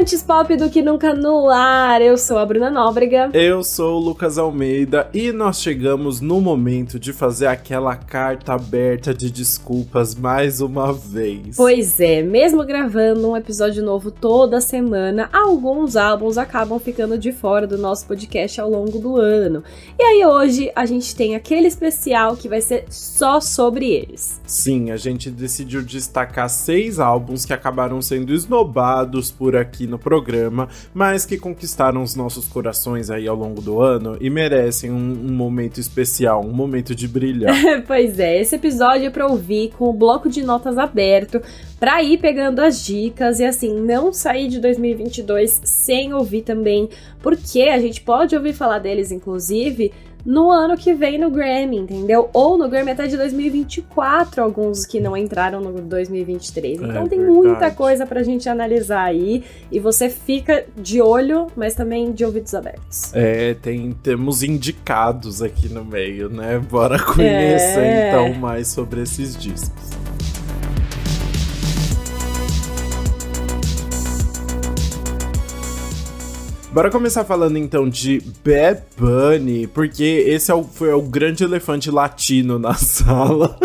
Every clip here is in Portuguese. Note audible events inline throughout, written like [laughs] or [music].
Antes pop do que nunca no ar. Eu sou a Bruna Nóbrega. Eu sou o Lucas Almeida e nós chegamos no momento de fazer aquela carta aberta de desculpas mais uma vez. Pois é, mesmo gravando um episódio novo toda semana, alguns álbuns acabam ficando de fora do nosso podcast ao longo do ano. E aí hoje a gente tem aquele especial que vai ser só sobre eles. Sim, a gente decidiu destacar seis álbuns que acabaram sendo esnobados por aqui aqui no programa, mas que conquistaram os nossos corações aí ao longo do ano e merecem um, um momento especial, um momento de brilhar. [laughs] pois é, esse episódio é para ouvir com o bloco de notas aberto, para ir pegando as dicas e assim não sair de 2022 sem ouvir também, porque a gente pode ouvir falar deles inclusive no ano que vem no Grammy, entendeu? Ou no Grammy até de 2024, alguns que não entraram no 2023. Então é tem verdade. muita coisa pra gente analisar aí e você fica de olho, mas também de ouvidos abertos. É, tem temos indicados aqui no meio, né? Bora conhecer é. então mais sobre esses discos. Bora começar falando então de Bad Bunny, porque esse é o, foi o grande elefante latino na [laughs] sala.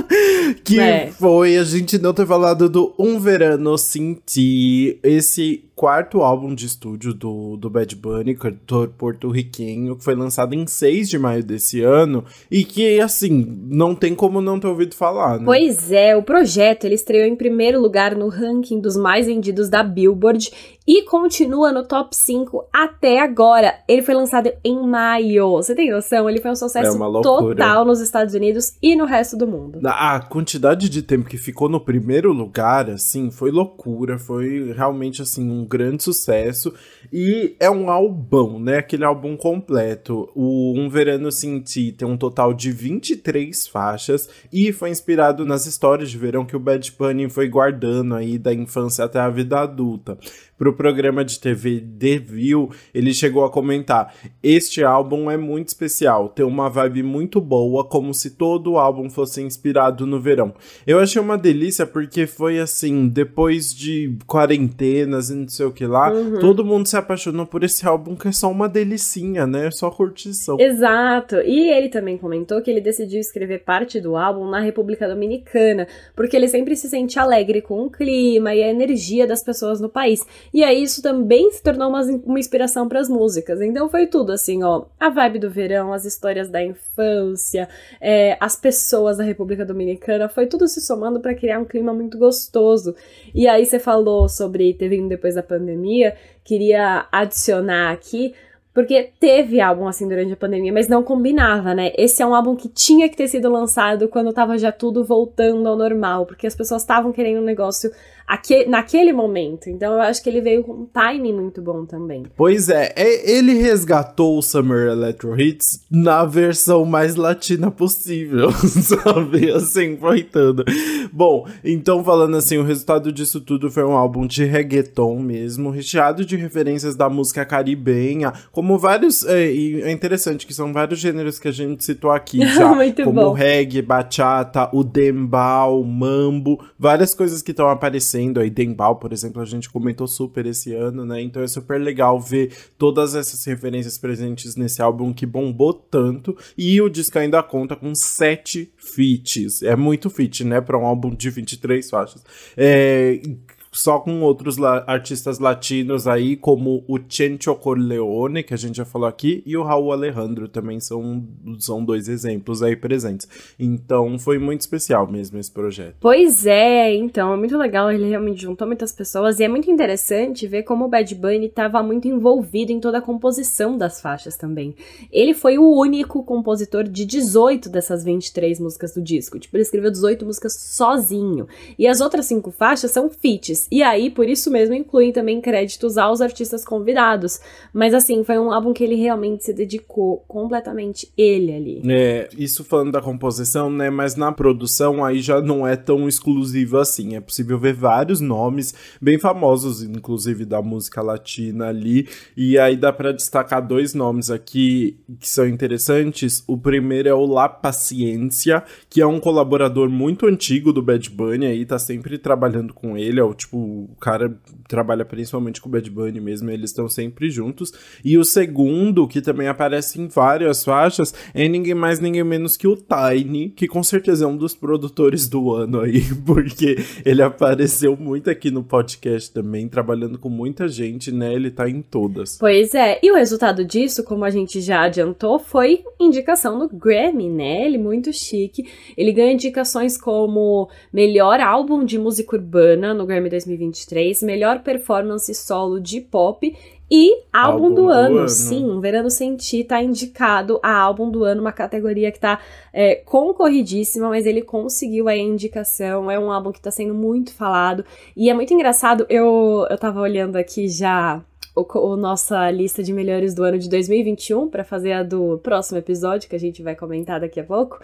[laughs] que é. foi a gente não ter falado do Um Verano Sem Ti, esse quarto álbum de estúdio do, do Bad Bunny, cantor porto-riquenho, que foi lançado em 6 de maio desse ano e que, assim, não tem como não ter ouvido falar, né? Pois é, o projeto ele estreou em primeiro lugar no ranking dos mais vendidos da Billboard e continua no top 5 até agora. Ele foi lançado em maio. Você tem noção? Ele foi um sucesso é total nos Estados Unidos e no resto do mundo. A quantidade de tempo que ficou no primeiro lugar, assim, foi loucura. Foi realmente, assim, um grande sucesso. E é um álbum, né? Aquele álbum completo. O Um Verano Sem Ti tem um total de 23 faixas e foi inspirado nas histórias de verão que o Bad Bunny foi guardando aí da infância até a vida adulta para o programa de TV The View, ele chegou a comentar: Este álbum é muito especial, tem uma vibe muito boa, como se todo o álbum fosse inspirado no verão. Eu achei uma delícia porque foi assim, depois de quarentenas e não sei o que lá, uhum. todo mundo se apaixonou por esse álbum que é só uma delicinha, né? É só curtição. Exato. E ele também comentou que ele decidiu escrever parte do álbum na República Dominicana, porque ele sempre se sente alegre com o clima e a energia das pessoas no país. E aí isso também se tornou uma, uma inspiração para as músicas. Então foi tudo assim, ó, a vibe do verão, as histórias da infância, é, as pessoas da República Dominicana, foi tudo se somando para criar um clima muito gostoso. E aí você falou sobre ter vindo depois da pandemia, queria adicionar aqui porque teve álbum assim durante a pandemia, mas não combinava, né? Esse é um álbum que tinha que ter sido lançado quando tava já tudo voltando ao normal, porque as pessoas estavam querendo um negócio naquele momento. Então eu acho que ele veio com um timing muito bom também. Pois é, é, ele resgatou o Summer Electro Hits na versão mais latina possível, [laughs] sabe? Assim, foi tudo. Bom, então falando assim, o resultado disso tudo foi um álbum de reggaeton mesmo, recheado de referências da música caribenha, como vários, é, e é interessante que são vários gêneros que a gente citou aqui [laughs] já, como bom. reggae, bachata, o dembow, mambo, várias coisas que estão aparecendo acontecendo. Aí Dembal, por exemplo, a gente comentou super esse ano, né? Então é super legal ver todas essas referências presentes nesse álbum que bombou tanto. E o disco ainda conta com sete feats. É muito feat, né? Para um álbum de 23 faixas. É, só com outros la artistas latinos aí, como o Chencho Corleone, que a gente já falou aqui, e o Raul Alejandro também são, são dois exemplos aí presentes. Então foi muito especial mesmo esse projeto. Pois é, então, é muito legal, ele realmente juntou muitas pessoas, e é muito interessante ver como o Bad Bunny estava muito envolvido em toda a composição das faixas também. Ele foi o único compositor de 18 dessas 23 músicas do disco. Tipo, ele escreveu 18 músicas sozinho. E as outras cinco faixas são feats e aí, por isso mesmo, incluem também créditos aos artistas convidados. Mas assim, foi um álbum que ele realmente se dedicou completamente ele ali. É, isso falando da composição, né? Mas na produção aí já não é tão exclusivo assim. É possível ver vários nomes bem famosos, inclusive da música latina ali. E aí dá para destacar dois nomes aqui que são interessantes. O primeiro é o La Paciência, que é um colaborador muito antigo do Bad Bunny aí, tá sempre trabalhando com ele, é o tipo tipo, o cara trabalha principalmente com o Bad Bunny mesmo, eles estão sempre juntos. E o segundo, que também aparece em várias faixas, é ninguém mais, ninguém menos que o Tiny, que com certeza é um dos produtores do ano aí, [laughs] porque ele apareceu muito aqui no podcast também, trabalhando com muita gente, né? Ele tá em todas. Pois é, e o resultado disso, como a gente já adiantou, foi indicação no Grammy, né? Ele muito chique. Ele ganha indicações como melhor álbum de música urbana no Grammy 2023, melhor performance solo de pop e álbum, álbum do, do ano. ano. Sim, um Verano Sem Ti tá indicado a álbum do ano, uma categoria que tá é, concorridíssima, mas ele conseguiu a indicação. É um álbum que tá sendo muito falado. E é muito engraçado, eu, eu tava olhando aqui já o, o, nossa lista de melhores do ano de 2021 para fazer a do próximo episódio que a gente vai comentar daqui a pouco.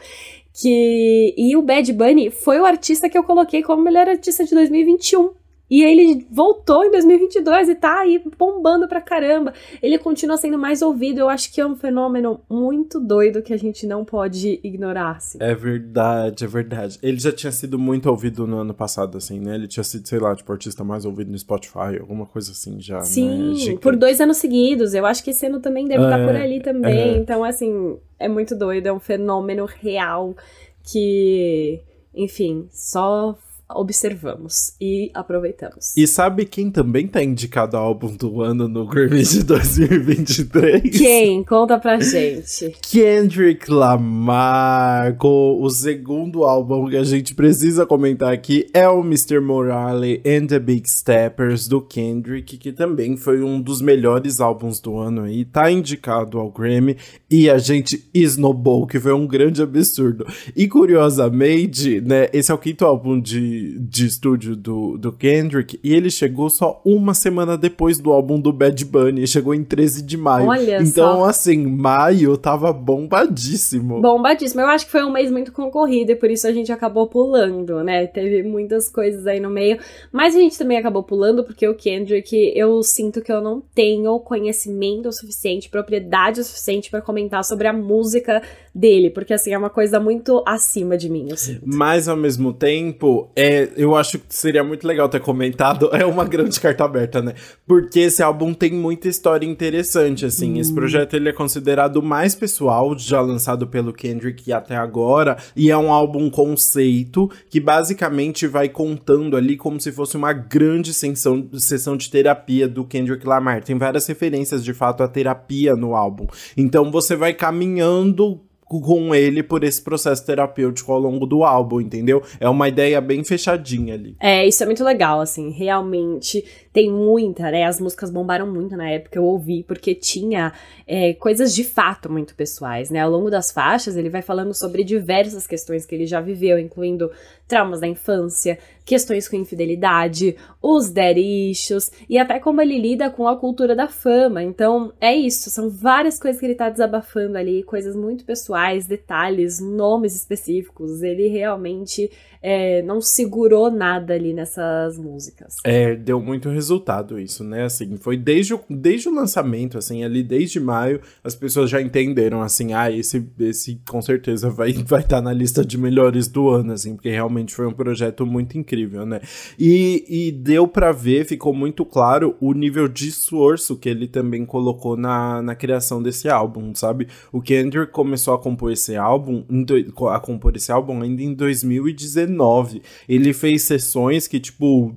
Que e o Bad Bunny foi o artista que eu coloquei como melhor artista de 2021. E ele voltou em 2022 e tá aí bombando pra caramba. Ele continua sendo mais ouvido. Eu acho que é um fenômeno muito doido que a gente não pode ignorar. Assim. É verdade, é verdade. Ele já tinha sido muito ouvido no ano passado, assim, né? Ele tinha sido, sei lá, tipo, artista mais ouvido no Spotify, alguma coisa assim já. Né? Sim, né? por dois anos seguidos. Eu acho que esse ano também deve é, estar por ali também. É. Então, assim, é muito doido. É um fenômeno real que, enfim, só observamos e aproveitamos. E sabe quem também tá indicado ao álbum do ano no Grammy de 2023? Quem? Conta pra gente. Kendrick Lamar, com o segundo álbum que a gente precisa comentar aqui é o Mr. Morale and the Big Steppers do Kendrick, que também foi um dos melhores álbuns do ano aí, tá indicado ao Grammy e a gente esnobou, que foi um grande absurdo. E curiosamente, né, esse é o quinto álbum de de, estúdio do, do Kendrick e ele chegou só uma semana depois do álbum do Bad Bunny, chegou em 13 de maio. Olha então, só. assim, maio tava bombadíssimo. Bombadíssimo. Eu acho que foi um mês muito concorrido e por isso a gente acabou pulando, né? Teve muitas coisas aí no meio, mas a gente também acabou pulando porque o Kendrick, eu sinto que eu não tenho conhecimento o suficiente, propriedade o suficiente para comentar sobre a música dele, porque assim é uma coisa muito acima de mim, eu sinto. Mas ao mesmo tempo, é eu acho que seria muito legal ter comentado. [laughs] É uma grande carta aberta, né? Porque esse álbum tem muita história interessante, assim. Hum. Esse projeto ele é considerado o mais pessoal já lançado pelo Kendrick até agora. E é um álbum conceito que basicamente vai contando ali como se fosse uma grande sessão, sessão de terapia do Kendrick Lamar. Tem várias referências, de fato, à terapia no álbum. Então você vai caminhando com ele por esse processo terapêutico ao longo do álbum, entendeu? É uma ideia bem fechadinha ali. É, isso é muito legal, assim, realmente tem muita, né? As músicas bombaram muito na época, eu ouvi, porque tinha é, coisas de fato muito pessoais, né? Ao longo das faixas, ele vai falando sobre diversas questões que ele já viveu, incluindo traumas da infância, questões com infidelidade, os issues e até como ele lida com a cultura da fama. Então, é isso, são várias coisas que ele tá desabafando ali, coisas muito pessoais, detalhes, nomes específicos. Ele realmente é, não segurou nada ali nessas músicas. É, deu muito resultado isso, né? Assim, foi desde o, desde o lançamento, assim, ali desde maio, as pessoas já entenderam, assim, ah, esse, esse com certeza vai estar [laughs] vai tá na lista de melhores do ano, assim, porque realmente foi um projeto muito incrível, né? E, e deu para ver, ficou muito claro o nível de esforço que ele também colocou na, na criação desse álbum, sabe? O Kendrick começou a compor esse álbum, a compor esse álbum ainda em 2019 ele fez sessões que, tipo,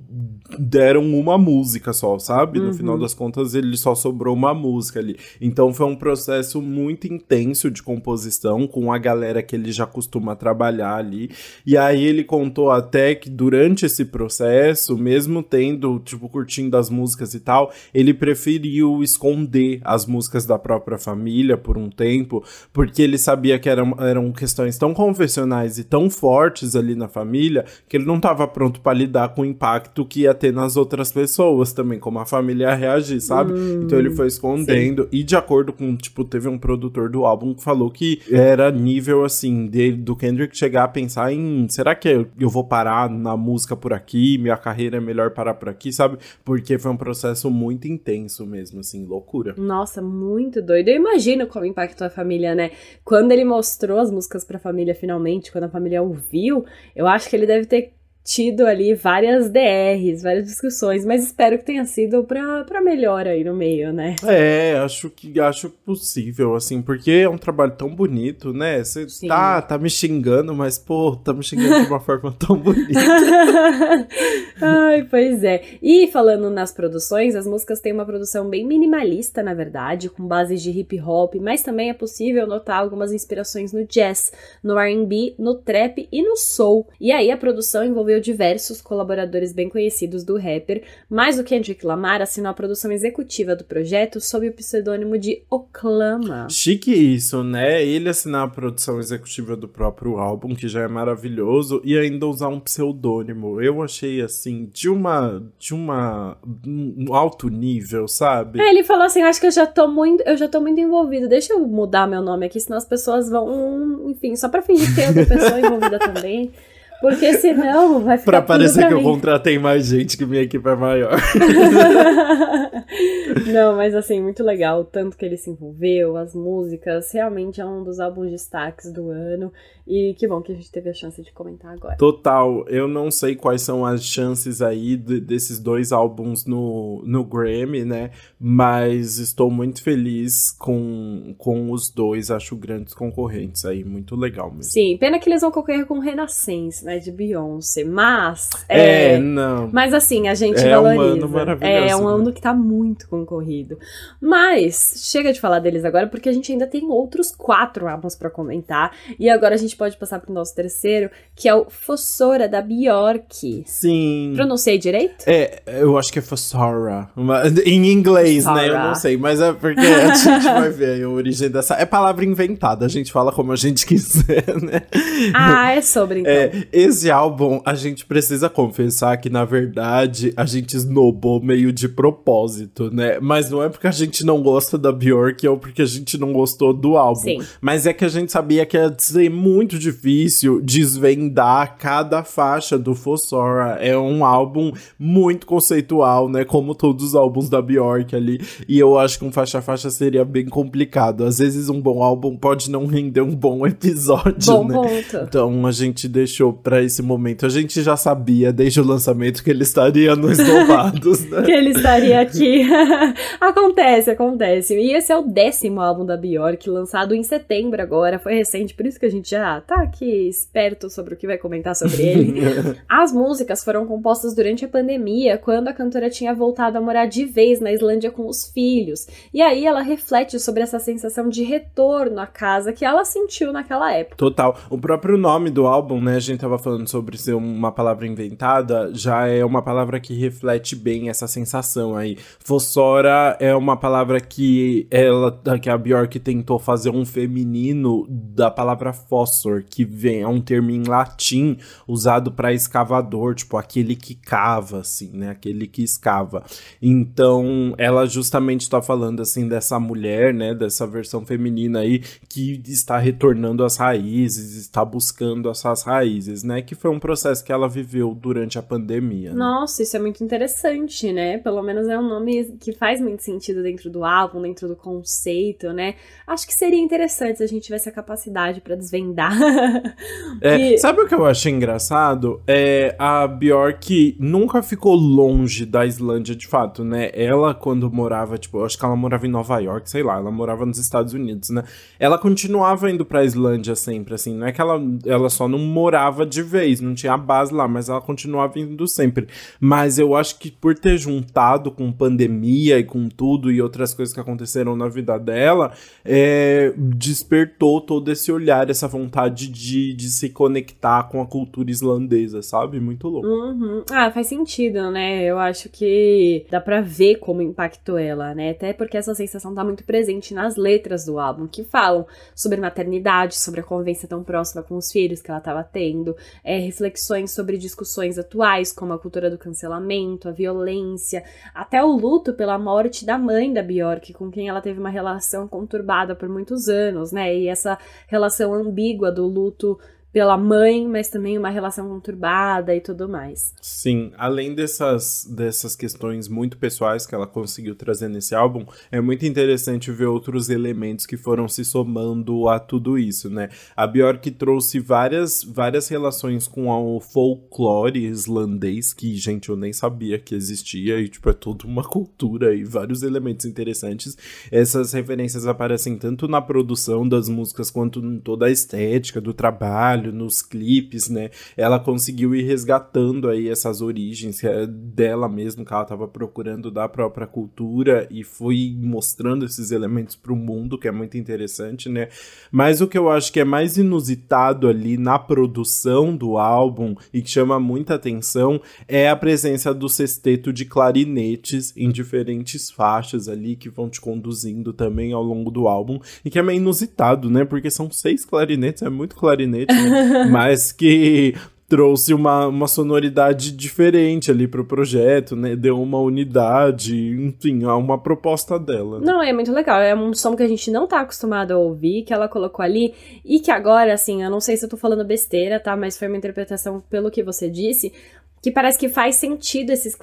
deram uma música só, sabe? No uhum. final das contas, ele só sobrou uma música ali. Então foi um processo muito intenso de composição com a galera que ele já costuma trabalhar ali. E aí ele contou até que durante esse processo, mesmo tendo, tipo, curtindo as músicas e tal, ele preferiu esconder as músicas da própria família por um tempo, porque ele sabia que eram, eram questões tão convencionais e tão fortes ali na família família que ele não estava pronto para lidar com o impacto que ia ter nas outras pessoas também, como a família ia reagir, sabe? Hum, então ele foi escondendo. Sim. E de acordo com, tipo, teve um produtor do álbum que falou que era nível assim, dele, do Kendrick chegar a pensar em será que eu vou parar na música por aqui? Minha carreira é melhor parar por aqui, sabe? Porque foi um processo muito intenso mesmo, assim, loucura. Nossa, muito doido. Eu imagino como impactou a família, né? Quando ele mostrou as músicas pra família finalmente, quando a família ouviu, eu acho que ele deve ter tido ali várias DRs, várias discussões, mas espero que tenha sido pra, pra melhor aí no meio, né? É, acho que acho possível, assim, porque é um trabalho tão bonito, né? Você tá, tá me xingando, mas, pô, tá me xingando de uma [laughs] forma tão bonita. [laughs] Ai, pois é. E falando nas produções, as músicas têm uma produção bem minimalista, na verdade, com bases de hip hop, mas também é possível notar algumas inspirações no jazz, no RB, no trap e no soul. E aí a produção envolveu diversos colaboradores bem conhecidos do rapper, mas o Kendrick Lamar assinou a produção executiva do projeto sob o pseudônimo de Oclama. Chique isso, né? Ele assinar a produção executiva do próprio álbum, que já é maravilhoso, e ainda usar um pseudônimo. Eu achei assim, de uma. de uma. um alto nível, sabe? É, ele falou assim: acho que eu já tô muito. Eu já tô muito envolvido. Deixa eu mudar meu nome aqui, senão as pessoas vão. Enfim, só pra fingir que tem outra pessoa [laughs] envolvida também. Porque senão vai ficar. pra parecer pra que mim. eu contratei mais gente, que minha equipe é maior. [laughs] Não, mas assim, muito legal o tanto que ele se envolveu, as músicas, realmente é um dos álbuns destaques do ano. E que bom que a gente teve a chance de comentar agora. Total, eu não sei quais são as chances aí de- desses dois álbuns no, no Grammy, né? Mas estou muito feliz com, com os dois, acho grandes concorrentes aí, muito legal mesmo. Sim, pena que eles vão concorrer com Renaissance, né, de Beyoncé, mas... É, não. Mas assim, a gente É um valoriza. ano maravilhoso, É um né? ano que tá muito concorrido. Mas chega de falar deles agora, porque a gente ainda tem outros quatro álbuns pra comentar. E agora a gente pode passar pro nosso terceiro, que é o Fossora, da Bjork. Sim. Pronunciei direito? É, eu acho que é Fossora. Em inglês, né? Eu Fossora. não sei, mas é porque a gente [laughs] vai ver aí a origem dessa. É palavra inventada, a gente fala como a gente [laughs] quiser, né? Ah, é sobre então. É, esse álbum, a gente precisa confessar que, na verdade, a gente snobou meio de propósito, né? Mas não é porque a gente não gosta da Bjork ou porque a gente não gostou do álbum. Sim. Mas é que a gente sabia que ia ser muito difícil desvendar cada faixa do Fossora. É um álbum muito conceitual, né? Como todos os álbuns da Bjork ali. E eu acho que um faixa a faixa seria bem complicado. Às vezes um bom álbum pode não render um bom [laughs] episódio, Bom né? ponto. Então a gente deixou pra esse momento. A gente já sabia desde o lançamento que ele estaria nos Novados, né? [laughs] que ele estaria aqui. [laughs] acontece, acontece. E esse é o décimo álbum da Bjork, lançado em setembro agora. Foi recente, por isso que a gente já tá aqui esperto sobre o que vai comentar sobre ele. [laughs] As músicas foram compostas durante a pandemia, quando a cantora tinha voltado a morar de vez na Islândia com os filhos. E aí ela reflete sobre essa sensação de retorno à casa que ela sentiu naquela época. Total. O próprio nome do álbum, né? A gente tava falando sobre ser uma palavra inventada, já é uma palavra que reflete bem essa sensação aí. Fossora é uma palavra que ela, que a Bjork tentou fazer um feminino da palavra que vem é um termo em latim usado para escavador, tipo aquele que cava, assim, né? Aquele que escava. Então, ela justamente tá falando assim dessa mulher, né? Dessa versão feminina aí que está retornando às raízes, está buscando essas raízes, né? Que foi um processo que ela viveu durante a pandemia. né? Nossa, isso é muito interessante, né? Pelo menos é um nome que faz muito sentido dentro do álbum, dentro do conceito, né? Acho que seria interessante se a gente tivesse a capacidade pra desvendar. [laughs] É, E- Sabe o que eu achei engraçado? É a Bjork nunca ficou longe da Islândia de fato, né? Ela, quando morava, tipo, acho que ela morava em Nova York, sei lá, ela morava nos Estados Unidos, né? Ela continuava indo pra Islândia sempre, assim. Não é que ela, ela só não morava de vez, não tinha base lá, mas ela continuava indo sempre. Mas eu acho que por ter juntado com pandemia e com tudo e outras coisas que aconteceram na vida dela, é, despertou todo esse olhar, essa vontade de, de se conectar com a cultura islandesa, sabe? Muito louco. Uhum. Ah, faz sentido, né? Eu acho que dá pra ver como impactou ela, né? Até porque essa sensação tá muito presente nas letras do álbum, que falam sobre maternidade, sobre a convivência tão próxima com os filhos que ela tava tendo, é, reflexões sobre discussões atuais, como a cultura do cancelamento, a violência, até o luto pela morte da mãe da Bjork, com quem ela teve uma relação conturbada por muitos anos, né? E essa relação ambígua do luto pela mãe, mas também uma relação conturbada e tudo mais. Sim, além dessas, dessas questões muito pessoais que ela conseguiu trazer nesse álbum, é muito interessante ver outros elementos que foram se somando a tudo isso, né? A Björk trouxe várias, várias relações com o folclore islandês, que, gente, eu nem sabia que existia, e, tipo, é toda uma cultura e vários elementos interessantes. Essas referências aparecem tanto na produção das músicas quanto em toda a estética do trabalho, trabalho, nos clipes, né? Ela conseguiu ir resgatando aí essas origens é dela mesmo, que ela estava procurando da própria cultura e foi mostrando esses elementos para o mundo, que é muito interessante, né? Mas o que eu acho que é mais inusitado ali na produção do álbum e que chama muita atenção é a presença do sexteto de clarinetes em diferentes faixas ali que vão te conduzindo também ao longo do álbum e que é meio inusitado, né? Porque são seis clarinetes, é muito clarinete, né? Mas que trouxe uma, uma sonoridade diferente ali pro projeto, né? Deu uma unidade, enfim, uma proposta dela. Né? Não, é muito legal. É um som que a gente não tá acostumado a ouvir, que ela colocou ali, e que agora, assim, eu não sei se eu tô falando besteira, tá? Mas foi uma interpretação pelo que você disse que parece que faz sentido esses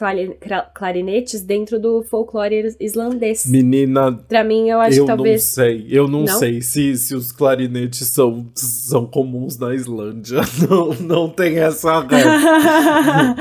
clarinetes dentro do folclore islandês. Menina, pra mim eu acho eu que talvez. não sei, eu não, não? sei se, se os clarinetes são, são comuns na Islândia. [laughs] Não, não tem essa regra.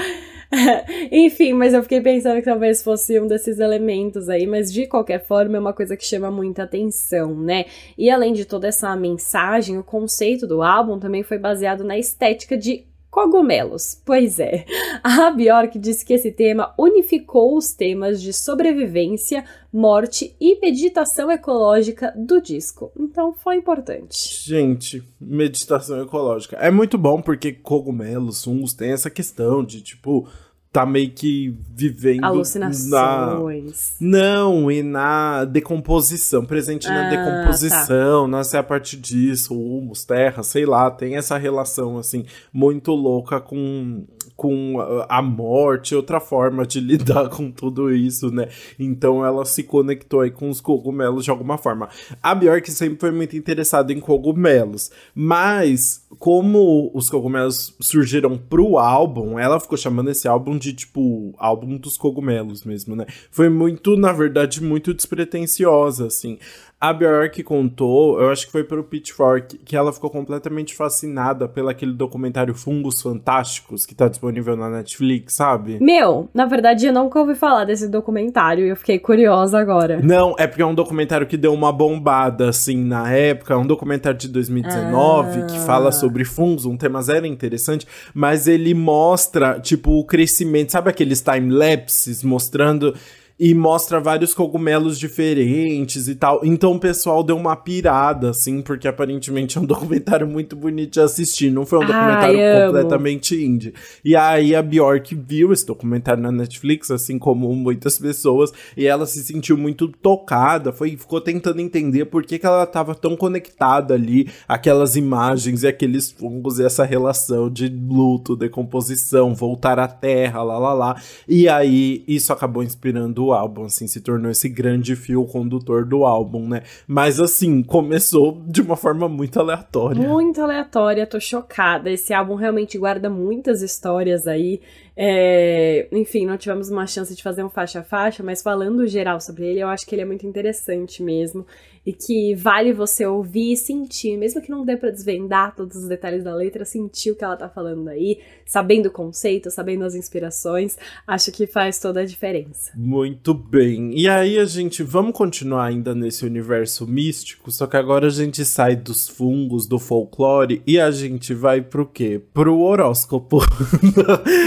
[laughs] Enfim, mas eu fiquei pensando que talvez fosse um desses elementos aí, mas de qualquer forma é uma coisa que chama muita atenção, né? E além de toda essa mensagem, o conceito do álbum também foi baseado na estética de Cogumelos. Pois é, a Bjork disse que esse tema unificou os temas de sobrevivência, morte e meditação ecológica do disco. Então foi importante. Gente, meditação ecológica. É muito bom porque cogumelos, fungos, tem essa questão de tipo tá meio que vivendo alucinações. Na... Não, e na decomposição, presente ah, na decomposição, tá. nasce a partir disso, humus, terra, sei lá, tem essa relação assim muito louca com com a morte, outra forma de [laughs] lidar com tudo isso, né? Então ela se conectou aí com os cogumelos de alguma forma. A Bjork sempre foi muito interessada em cogumelos, mas como os cogumelos surgiram pro álbum, ela ficou chamando esse álbum de tipo álbum dos cogumelos mesmo, né? Foi muito, na verdade, muito despretensiosa, assim. A Bjork contou, eu acho que foi pro Pitchfork, que ela ficou completamente fascinada pelo aquele documentário Fungos Fantásticos, que tá disponível na Netflix, sabe? Meu, na verdade eu nunca ouvi falar desse documentário e eu fiquei curiosa agora. Não, é porque é um documentário que deu uma bombada, assim, na época. É um documentário de 2019 ah. que fala sobre fungos, um tema zero interessante, mas ele mostra, tipo, o crescimento, sabe aqueles time-lapses mostrando e mostra vários cogumelos diferentes e tal. Então o pessoal deu uma pirada, assim, porque aparentemente é um [laughs] documentário muito bonito de assistir. Não foi um documentário Ai, completamente indie. E aí a Bjork viu esse documentário na Netflix, assim como muitas pessoas, e ela se sentiu muito tocada, foi, ficou tentando entender por que, que ela estava tão conectada ali, aquelas imagens e aqueles fungos e essa relação de luto, decomposição, voltar à terra, lá lá lá. E aí isso acabou inspirando álbum, assim, se tornou esse grande fio condutor do álbum, né? Mas assim, começou de uma forma muito aleatória. Muito aleatória, tô chocada. Esse álbum realmente guarda muitas histórias aí. É, enfim, não tivemos uma chance de fazer um faixa a faixa, mas falando geral sobre ele, eu acho que ele é muito interessante mesmo e que vale você ouvir e sentir, mesmo que não dê para desvendar todos os detalhes da letra, sentir o que ela tá falando aí, sabendo o conceito, sabendo as inspirações, acho que faz toda a diferença. Muito bem. E aí a gente vamos continuar ainda nesse universo místico, só que agora a gente sai dos fungos, do folclore e a gente vai pro quê? Pro horóscopo. [laughs]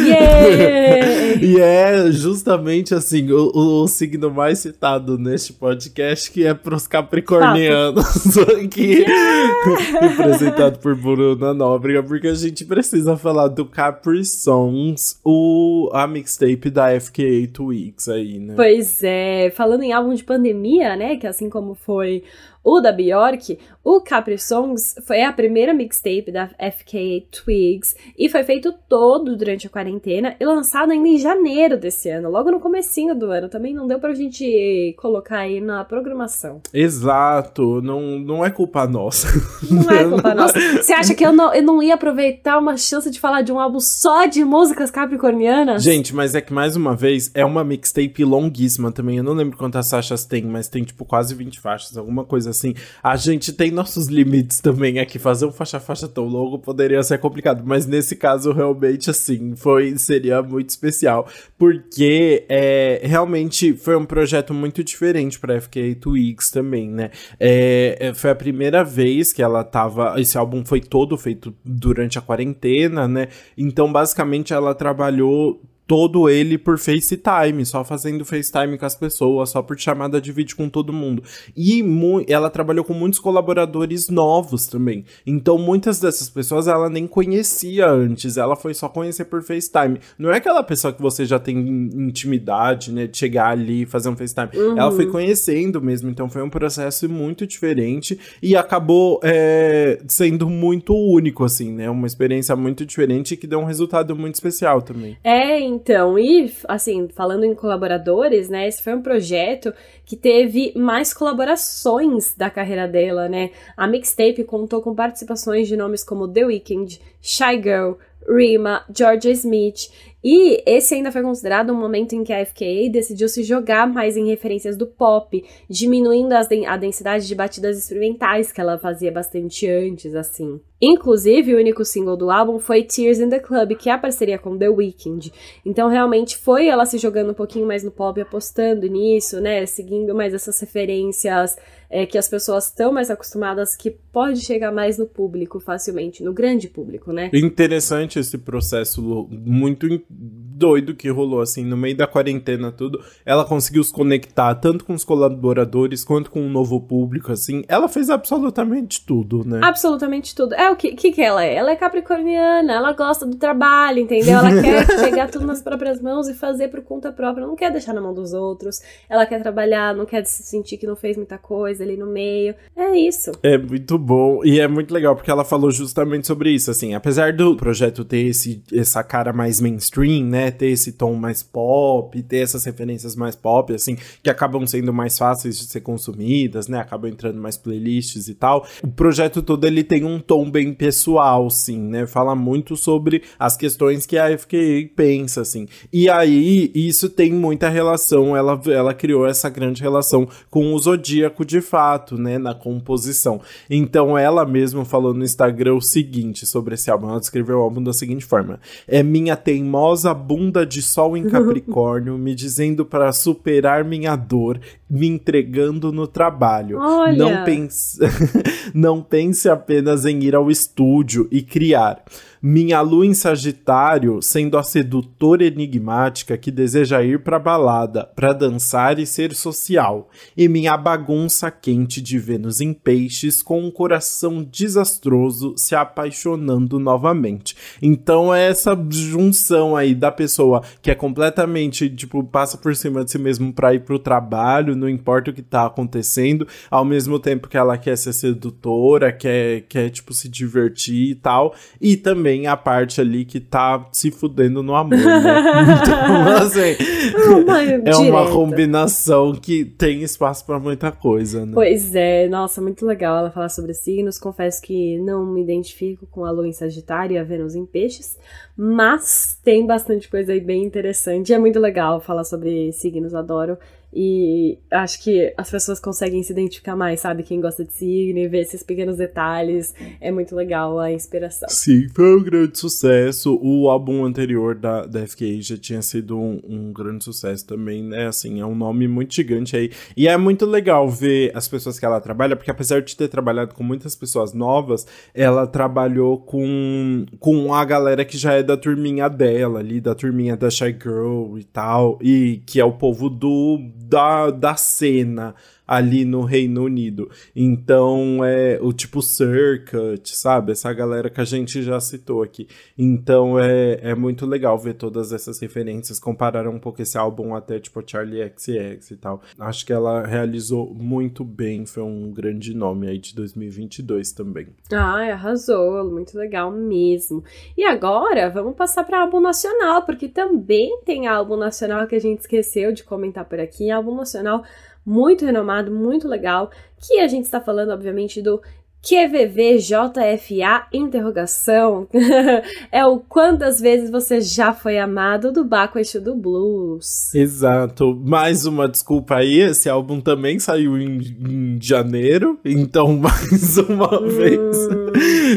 Yeah! [laughs] e é justamente assim, o, o signo mais citado neste podcast que é pros capricornianos capricornianos [laughs] aqui, [laughs] representado por Bruna Nóbrega, porque a gente precisa falar do Capri Songs, o, a mixtape da FK8 Weeks aí, né? Pois é, falando em álbum de pandemia, né, que assim como foi o da Bjork, o Capri Songs foi a primeira mixtape da FKA Twigs e foi feito todo durante a quarentena e lançado ainda em janeiro desse ano, logo no comecinho do ano. Também não deu pra gente colocar aí na programação. Exato, não, não é culpa nossa. Não é culpa nossa. Você acha que eu não, eu não ia aproveitar uma chance de falar de um álbum só de músicas capricornianas? Gente, mas é que mais uma vez é uma mixtape longuíssima também. Eu não lembro quantas faixas tem, mas tem tipo quase 20 faixas, alguma coisa assim. A gente tem nossos limites também aqui. Fazer um faixa-faixa tão longo poderia ser complicado, mas nesse caso, realmente, assim, foi seria muito especial, porque é, realmente foi um projeto muito diferente pra FK Twigs também, né? É, é, foi a primeira vez que ela tava. Esse álbum foi todo feito durante a quarentena, né? Então, basicamente, ela trabalhou todo ele por FaceTime, só fazendo FaceTime com as pessoas, só por chamada de vídeo com todo mundo. E ela trabalhou com muitos colaboradores novos também. Então muitas dessas pessoas ela nem conhecia antes, ela foi só conhecer por FaceTime. Não é aquela pessoa que você já tem intimidade, né, de chegar ali e fazer um FaceTime. Uhum. Ela foi conhecendo mesmo, então foi um processo muito diferente e acabou é, sendo muito único, assim, né, uma experiência muito diferente que deu um resultado muito especial também. É, então, e assim, falando em colaboradores, né? Esse foi um projeto que teve mais colaborações da carreira dela, né? A mixtape contou com participações de nomes como The Weeknd, Shy Girl, Rima, Georgia Smith e esse ainda foi considerado um momento em que a FKA decidiu se jogar mais em referências do pop, diminuindo a densidade de batidas experimentais que ela fazia bastante antes, assim. Inclusive, o único single do álbum foi Tears in the Club, que é a parceria com The Weeknd. Então, realmente, foi ela se jogando um pouquinho mais no pop, apostando nisso, né? Seguindo mais essas referências é, que as pessoas estão mais acostumadas, que pode chegar mais no público facilmente, no grande público, né? Interessante esse processo muito doido que rolou, assim, no meio da quarentena, tudo. Ela conseguiu se conectar tanto com os colaboradores quanto com o um novo público, assim. Ela fez absolutamente tudo, né? Absolutamente tudo. É o que, que, que ela é? Ela é capricorniana, ela gosta do trabalho, entendeu? Ela quer [laughs] pegar tudo nas próprias mãos e fazer por conta própria. Não quer deixar na mão dos outros. Ela quer trabalhar, não quer se sentir que não fez muita coisa ali no meio. É isso. É muito bom. E é muito legal porque ela falou justamente sobre isso, assim. Apesar do projeto ter esse, essa cara mais mainstream, né? Ter esse tom mais pop, ter essas referências mais pop, assim, que acabam sendo mais fáceis de ser consumidas, né? Acabam entrando mais playlists e tal. O projeto todo ele tem um tom bem pessoal, sim, né? Fala muito sobre as questões que a FKA pensa, assim. E aí, isso tem muita relação, ela, ela criou essa grande relação com o Zodíaco de fato, né? Na composição. Então, ela mesma falou no Instagram o seguinte sobre esse álbum. Ela descreveu o álbum da seguinte forma: É minha teimosa bunda de sol em [laughs] Capricórnio me dizendo para superar minha dor, me entregando no trabalho. Olha. Não pense, [laughs] não pense apenas em ir ao estúdio e criar. Minha lua em Sagitário, sendo a sedutora enigmática que deseja ir pra balada, pra dançar e ser social. E minha bagunça quente de Vênus em Peixes, com um coração desastroso se apaixonando novamente. Então é essa junção aí da pessoa que é completamente, tipo, passa por cima de si mesmo pra ir pro trabalho, não importa o que tá acontecendo, ao mesmo tempo que ela quer ser sedutora, quer, quer tipo, se divertir e tal. E também tem a parte ali que tá se fudendo no amor, né? [laughs] então, assim, é uma [laughs] combinação que tem espaço para muita coisa, né? Pois é, nossa, muito legal ela falar sobre signos. Confesso que não me identifico com a lua em Sagitário e a Vênus em Peixes, mas tem bastante coisa aí bem interessante. É muito legal falar sobre signos, adoro. E acho que as pessoas conseguem se identificar mais, sabe? Quem gosta de signo e ver esses pequenos detalhes. É muito legal a inspiração. Sim, foi um grande sucesso. O álbum anterior da, da FK já tinha sido um, um, grande sucesso também, né? Assim, é um nome muito gigante aí. E é muito legal ver as pessoas que ela trabalha, porque apesar de ter trabalhado com muitas pessoas novas, ela trabalhou com, com a galera que já é da turminha dela ali, da turminha da Shy Girl e tal, e que é o povo do da, da cena ali no Reino Unido. Então, é o tipo Circuit, sabe? Essa galera que a gente já citou aqui. Então, é, é muito legal ver todas essas referências, comparar um pouco esse álbum até, tipo, Charlie XX e tal. Acho que ela realizou muito bem, foi um grande nome aí de 2022 também. Ai, arrasou, muito legal mesmo. E agora, vamos passar para álbum nacional, porque também tem álbum nacional que a gente esqueceu de comentar por aqui, álbum nacional muito renomado, muito legal, que a gente está falando, obviamente, do QVVJFA interrogação [laughs] é o quantas vezes você já foi amado do Baco Eixo do Blues. Exato. Mais uma desculpa aí, esse álbum também saiu em, em janeiro, então [laughs] mais uma hum. vez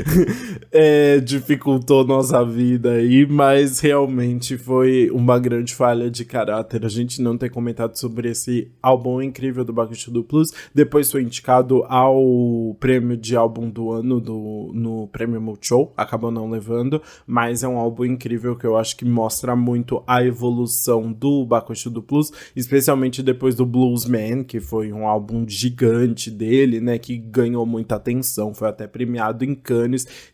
[laughs] é, dificultou nossa vida aí, mas realmente foi uma grande falha de caráter a gente não ter comentado sobre esse álbum incrível do Eixo do Blues. Depois foi indicado ao prêmio de álbum do ano do, no Prêmio Multishow, acabou não levando, mas é um álbum incrível que eu acho que mostra muito a evolução do Bakushu do Plus, especialmente depois do Bluesman, que foi um álbum gigante dele, né, que ganhou muita atenção, foi até premiado em Cannes,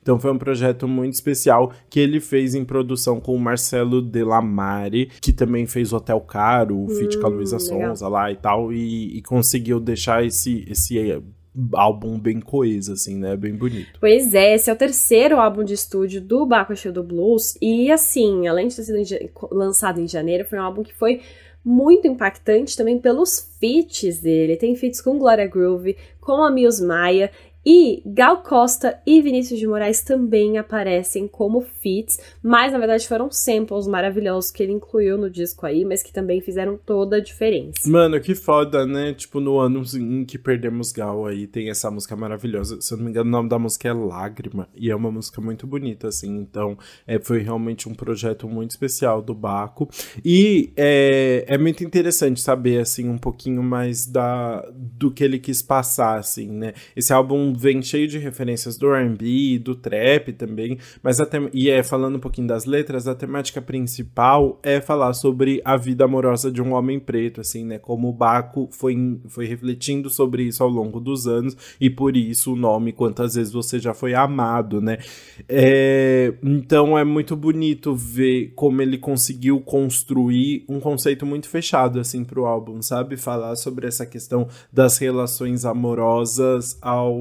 então foi um projeto muito especial que ele fez em produção com o Marcelo Delamare, que também fez Hotel Caro, o hum, feat com a Luísa Sonza lá e tal, e, e conseguiu deixar esse, esse álbum bem coeso, assim, né? Bem bonito. Pois é, esse é o terceiro álbum de estúdio do Baco do Blues. E, assim, além de ter sido lançado em janeiro, foi um álbum que foi muito impactante também pelos feats dele. Tem feats com Gloria Groove, com a Mills Maia e Gal Costa e Vinícius de Moraes também aparecem como feats, mas na verdade foram samples maravilhosos que ele incluiu no disco aí, mas que também fizeram toda a diferença. Mano, que foda, né? Tipo, no ano em que perdemos Gal aí, tem essa música maravilhosa. Se eu não me engano, o nome da música é Lágrima, e é uma música muito bonita, assim. Então, é, foi realmente um projeto muito especial do Baco. E é, é muito interessante saber, assim, um pouquinho mais da, do que ele quis passar, assim, né? Esse álbum vem cheio de referências do R&B, do trap também, mas até e é falando um pouquinho das letras, a temática principal é falar sobre a vida amorosa de um homem preto, assim, né? Como o Baco foi, foi refletindo sobre isso ao longo dos anos e por isso o nome quantas vezes você já foi amado, né? É, então é muito bonito ver como ele conseguiu construir um conceito muito fechado assim pro álbum, sabe? Falar sobre essa questão das relações amorosas ao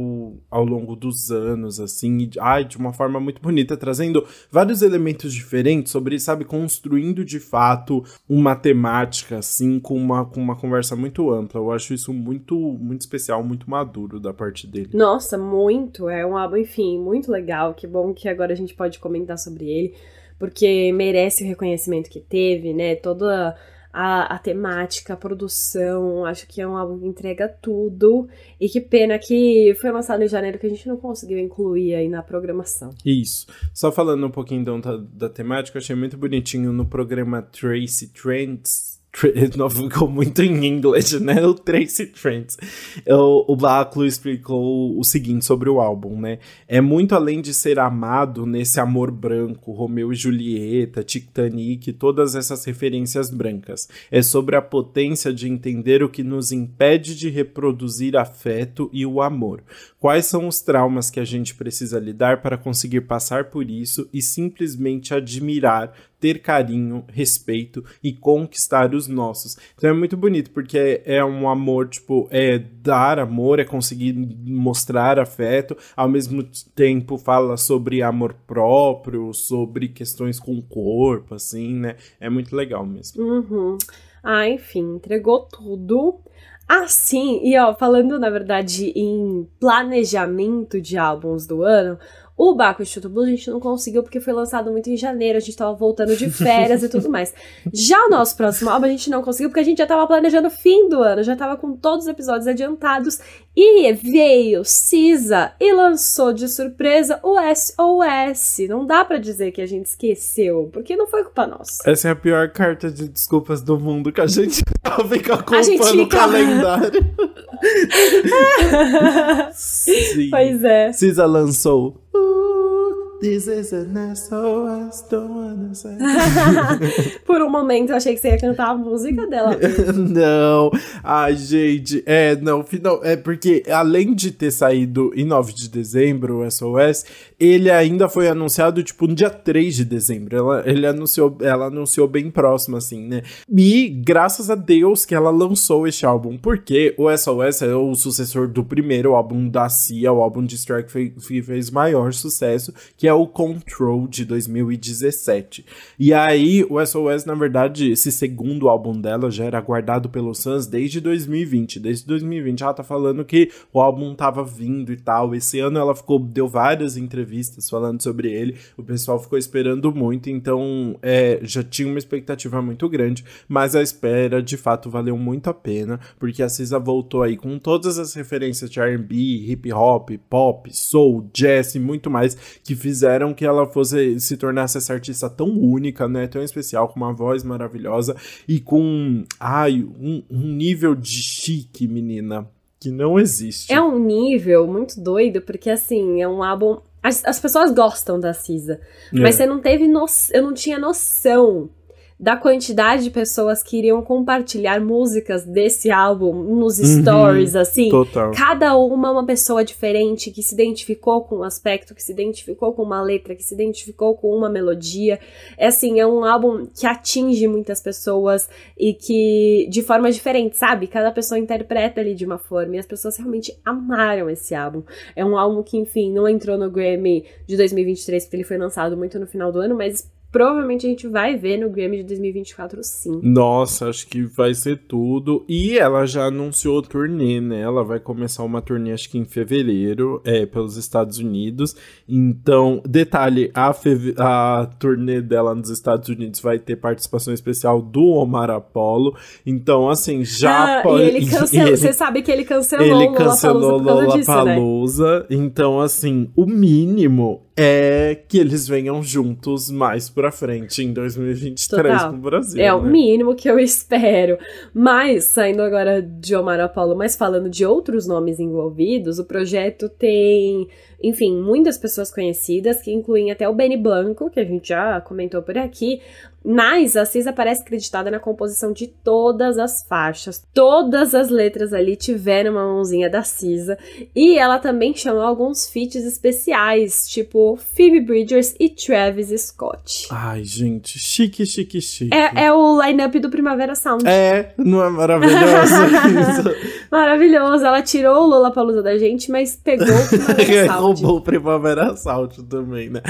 ao, longo dos anos, assim, e, ai, de uma forma muito bonita, trazendo vários elementos diferentes sobre, sabe, construindo de fato uma temática, assim, com uma, com uma conversa muito ampla. Eu acho isso muito, muito especial, muito maduro da parte dele. Nossa, muito. É um álbum, enfim, muito legal. Que bom que agora a gente pode comentar sobre ele, porque merece o reconhecimento que teve, né? Toda a, a temática, a produção, acho que é um álbum que entrega tudo. E que pena que foi lançado em janeiro que a gente não conseguiu incluir aí na programação. Isso. Só falando um pouquinho então da, da temática, achei muito bonitinho no programa Tracy Trends [laughs] não ficou muito em inglês, né? O Tracy Trent. O, o Baclo explicou o seguinte sobre o álbum, né? É muito além de ser amado nesse amor branco, Romeu e Julieta, Titanic, todas essas referências brancas. É sobre a potência de entender o que nos impede de reproduzir afeto e o amor. Quais são os traumas que a gente precisa lidar para conseguir passar por isso e simplesmente admirar ter carinho, respeito e conquistar os nossos. Então é muito bonito, porque é, é, um amor, tipo, é dar amor, é conseguir mostrar afeto, ao mesmo tempo fala sobre amor próprio, sobre questões com o corpo, assim, né? É muito legal mesmo. Uhum. Ah, enfim, entregou tudo. Ah, sim, e ó, falando na verdade em planejamento de álbuns do ano, o Baco Instituto Blue a gente não conseguiu porque foi lançado muito em janeiro, a gente tava voltando de férias e tudo [laughs] mais. Já o nosso próximo álbum a gente não conseguiu porque a gente já tava planejando o fim do ano, já tava com todos os episódios adiantados e veio Cisa e lançou de surpresa o SOS. Não dá para dizer que a gente esqueceu, porque não foi culpa nossa. Essa é a pior carta de desculpas do mundo que a gente [laughs] fica culpando fica... o calendário. [laughs] Sim. Pois é. Cisa lançou Ooh. This is an SOS, don't wanna say. [laughs] Por um momento eu achei que você ia cantar a música dela. [laughs] não. Ai, gente. É, não, final. É porque além de ter saído em 9 de dezembro o SOS, ele ainda foi anunciado, tipo, no dia 3 de dezembro. Ela, ele anunciou, ela anunciou bem próximo, assim, né? E graças a Deus que ela lançou este álbum, porque o SOS é o sucessor do primeiro álbum da Cia, o álbum de Strike que fez maior sucesso, que é o Control de 2017. E aí, o SOS, na verdade, esse segundo álbum dela já era guardado pelos fãs desde 2020. Desde 2020 ela tá falando que o álbum tava vindo e tal. Esse ano ela ficou, deu várias entrevistas falando sobre ele. O pessoal ficou esperando muito, então é, já tinha uma expectativa muito grande. Mas a espera de fato valeu muito a pena, porque a Cisa voltou aí com todas as referências de RB, hip hop, pop, soul, jazz e muito mais que fizeram que ela fosse se tornasse essa artista tão única, né? Tão especial, com uma voz maravilhosa e com ai, um, um nível de chique, menina, que não existe. É um nível muito doido, porque assim, é um álbum. As, as pessoas gostam da Cisa, é. mas você não teve noção. Eu não tinha noção da quantidade de pessoas que iriam compartilhar músicas desse álbum nos uhum, stories, assim. Total. Cada uma uma pessoa diferente que se identificou com um aspecto, que se identificou com uma letra, que se identificou com uma melodia. É assim, é um álbum que atinge muitas pessoas e que de forma diferente, sabe? Cada pessoa interpreta ali de uma forma e as pessoas realmente amaram esse álbum. É um álbum que, enfim, não entrou no Grammy de 2023 porque ele foi lançado muito no final do ano, mas provavelmente a gente vai ver no Grammy de 2024 sim. Nossa, acho que vai ser tudo. E ela já anunciou o turnê, né? Ela vai começar uma turnê acho que em fevereiro, é, pelos Estados Unidos. Então, detalhe, a, a turnê dela nos Estados Unidos vai ter participação especial do Omar Apollo. Então, assim, já ah, pode... E ele [laughs] cancelou, você sabe que ele cancelou Ele cancelou Lollapalooza, né? então, assim, o mínimo é que eles venham juntos mais pra frente em 2023 Total. no Brasil. É né? o mínimo que eu espero. Mas, saindo agora de Omar Apollo, mas falando de outros nomes envolvidos, o projeto tem enfim, muitas pessoas conhecidas, que incluem até o Benny Blanco, que a gente já comentou por aqui, mas a Cis aparece acreditada na composição de todas as faixas. Todas as letras ali tiveram uma mãozinha da Cisa. E ela também chamou alguns feats especiais, tipo Phoebe Bridgers e Travis Scott. Ai, gente, chique, chique, chique. É, é o line-up do Primavera Sound. É, não é maravilhoso? [laughs] maravilhoso. Ela tirou o Lollapalooza da gente, mas pegou o Primavera [laughs] Sound roubou o Primavera Assault também, né?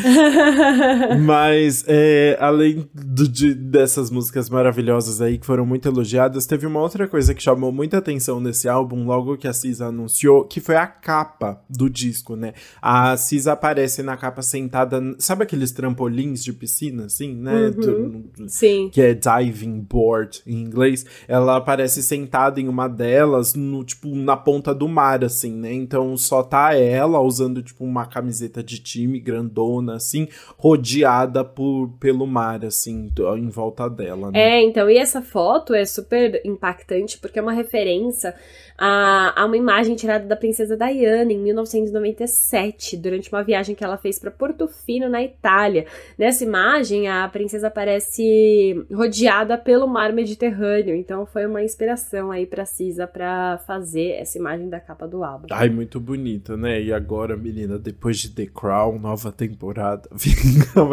[laughs] Mas, é, além do, de, dessas músicas maravilhosas aí que foram muito elogiadas, teve uma outra coisa que chamou muita atenção nesse álbum, logo que a Cisa anunciou, que foi a capa do disco, né? A Cisa aparece na capa sentada, sabe aqueles trampolins de piscina, assim, né? Uhum. Do, Sim. Que é diving board em inglês. Ela aparece sentada em uma delas, no, tipo, na ponta do mar, assim, né? Então só tá ela usando tipo uma camiseta de time grandona, assim, rodeada por, pelo mar, assim, em volta dela. Né? É, então, e essa foto é super impactante porque é uma referência a, a uma imagem tirada da princesa Diana em 1997, durante uma viagem que ela fez para Portofino, na Itália. Nessa imagem, a princesa aparece rodeada pelo mar Mediterrâneo, então foi uma inspiração aí pra Cisa para fazer essa imagem da capa do álbum. Ai, muito bonita, né? E agora, menina, depois de The Crown, nova temporada, [laughs]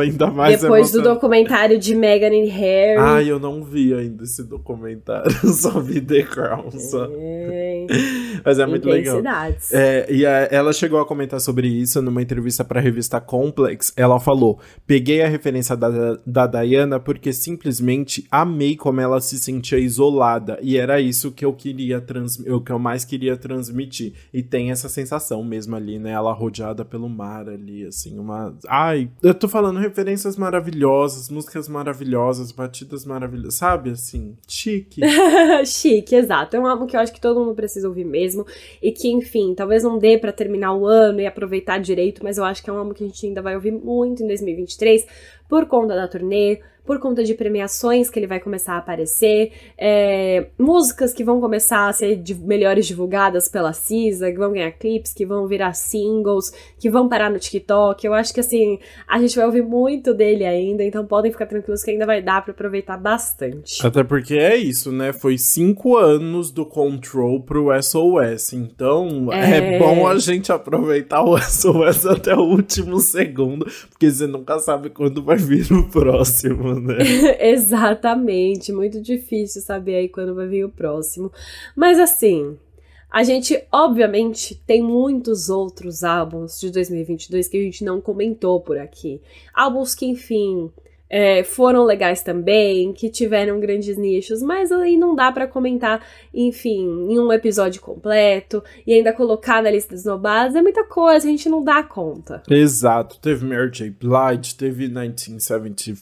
ainda mais Depois do documentário de Meghan e Harry. Ai, eu não vi ainda esse documentário, [laughs] só vi The Crown, só. É. bye. Mas é muito legal. É, e a, ela chegou a comentar sobre isso numa entrevista para a revista Complex. Ela falou: Peguei a referência da, da Diana porque simplesmente amei como ela se sentia isolada. E era isso que eu queria transmitir, o que eu mais queria transmitir. E tem essa sensação mesmo ali, né? Ela rodeada pelo mar ali, assim, uma. Ai, eu tô falando referências maravilhosas, músicas maravilhosas, batidas maravilhosas, sabe? Assim, chique. [laughs] chique, exato. É um álbum que eu acho que todo mundo precisa precisa ouvir mesmo. E que, enfim, talvez não dê para terminar o ano e aproveitar direito, mas eu acho que é um álbum que a gente ainda vai ouvir muito em 2023 por conta da turnê, por conta de premiações que ele vai começar a aparecer, é, músicas que vão começar a ser melhores divulgadas pela CISA, que vão ganhar clipes, que vão virar singles, que vão parar no TikTok. Eu acho que assim, a gente vai ouvir muito dele ainda, então podem ficar tranquilos que ainda vai dar para aproveitar bastante. Até porque é isso, né? Foi cinco anos do Control pro SOS, então é, é bom a gente aproveitar o [laughs] SOS até o último segundo, porque você nunca sabe quando vai vir o próximo, né? [laughs] Exatamente, muito difícil saber aí quando vai vir o próximo. Mas assim, a gente, obviamente, tem muitos outros álbuns de 2022 que a gente não comentou por aqui. Álbuns que, enfim, é, foram legais também, que tiveram grandes nichos, mas aí não dá para comentar, enfim, em um episódio completo e ainda colocar na lista dos nobados é muita coisa, a gente não dá conta. Exato, teve Mary J. Blige, teve 1975,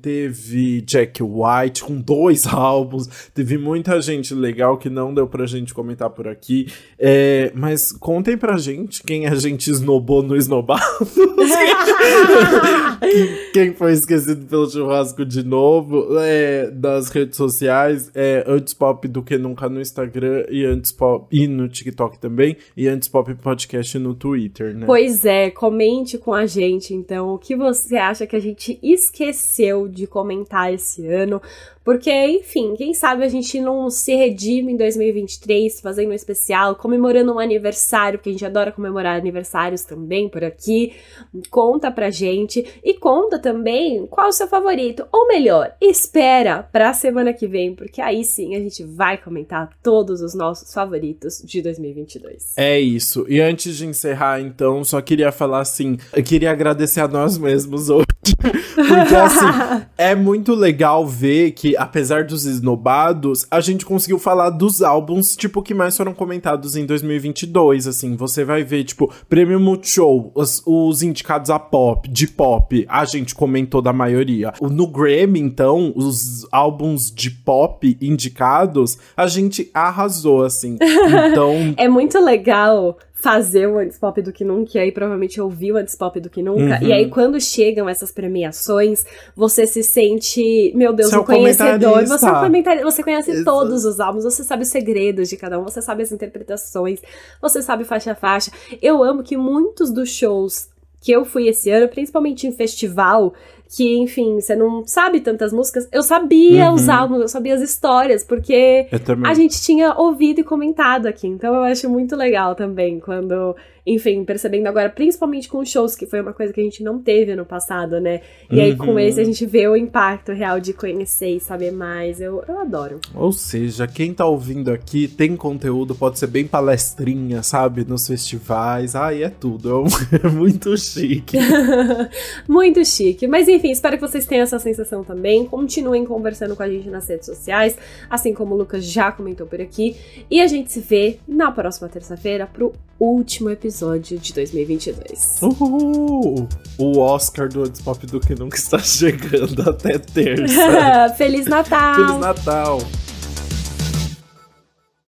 teve Jack White com dois [laughs] álbuns, teve muita gente legal que não deu pra gente comentar por aqui, é, mas contem pra gente quem a gente esnobou no esnobado. [laughs] [laughs] quem foi foi esquecido pelo churrasco de novo. É, das redes sociais, é Antes Pop do que nunca no Instagram e Antes Pop e no TikTok também. E Antes Pop Podcast no Twitter, né? Pois é, comente com a gente então o que você acha que a gente esqueceu de comentar esse ano. Porque, enfim, quem sabe a gente não se redime em 2023, fazendo um especial, comemorando um aniversário, porque a gente adora comemorar aniversários também por aqui. Conta pra gente e conta também qual o seu favorito. Ou melhor, espera pra semana que vem, porque aí sim a gente vai comentar todos os nossos favoritos de 2022. É isso. E antes de encerrar, então, só queria falar assim: eu queria agradecer a nós mesmos [laughs] hoje. [laughs] Porque, assim, é muito legal ver que apesar dos esnobados, a gente conseguiu falar dos álbuns, tipo, que mais foram comentados em 2022, assim. Você vai ver, tipo, Prêmio Multishow, os, os indicados a pop, de pop, a gente comentou da maioria. No Grammy, então, os álbuns de pop indicados, a gente arrasou, assim. [laughs] Então... é muito legal fazer o Antes Pop do que nunca, e aí provavelmente ouviu o Antes Pop do que nunca. Uhum. E aí, quando chegam essas premiações, você se sente, meu Deus, você um é conhecedor. Você é um você conhece Exato. todos os álbuns, você sabe os segredos de cada um, você sabe as interpretações, você sabe faixa a faixa. Eu amo que muitos dos shows que eu fui esse ano, principalmente em festival, que, enfim, você não sabe tantas músicas. Eu sabia uhum. os álbuns, eu sabia as histórias, porque a gente tinha ouvido e comentado aqui. Então eu acho muito legal também quando enfim, percebendo agora, principalmente com shows, que foi uma coisa que a gente não teve no passado, né? E uhum. aí com uhum. esse a gente vê o impacto real de conhecer e saber mais. Eu, eu adoro. Ou seja, quem tá ouvindo aqui tem conteúdo, pode ser bem palestrinha, sabe? Nos festivais. Ai, é tudo. É [laughs] muito chique. [laughs] muito chique. Mas enfim, espero que vocês tenham essa sensação também. Continuem conversando com a gente nas redes sociais, assim como o Lucas já comentou por aqui. E a gente se vê na próxima terça-feira pro último episódio de 2022. Uhul! O Oscar do Pop do que nunca está [laughs] chegando até terça. [laughs] Feliz Natal! Feliz Natal!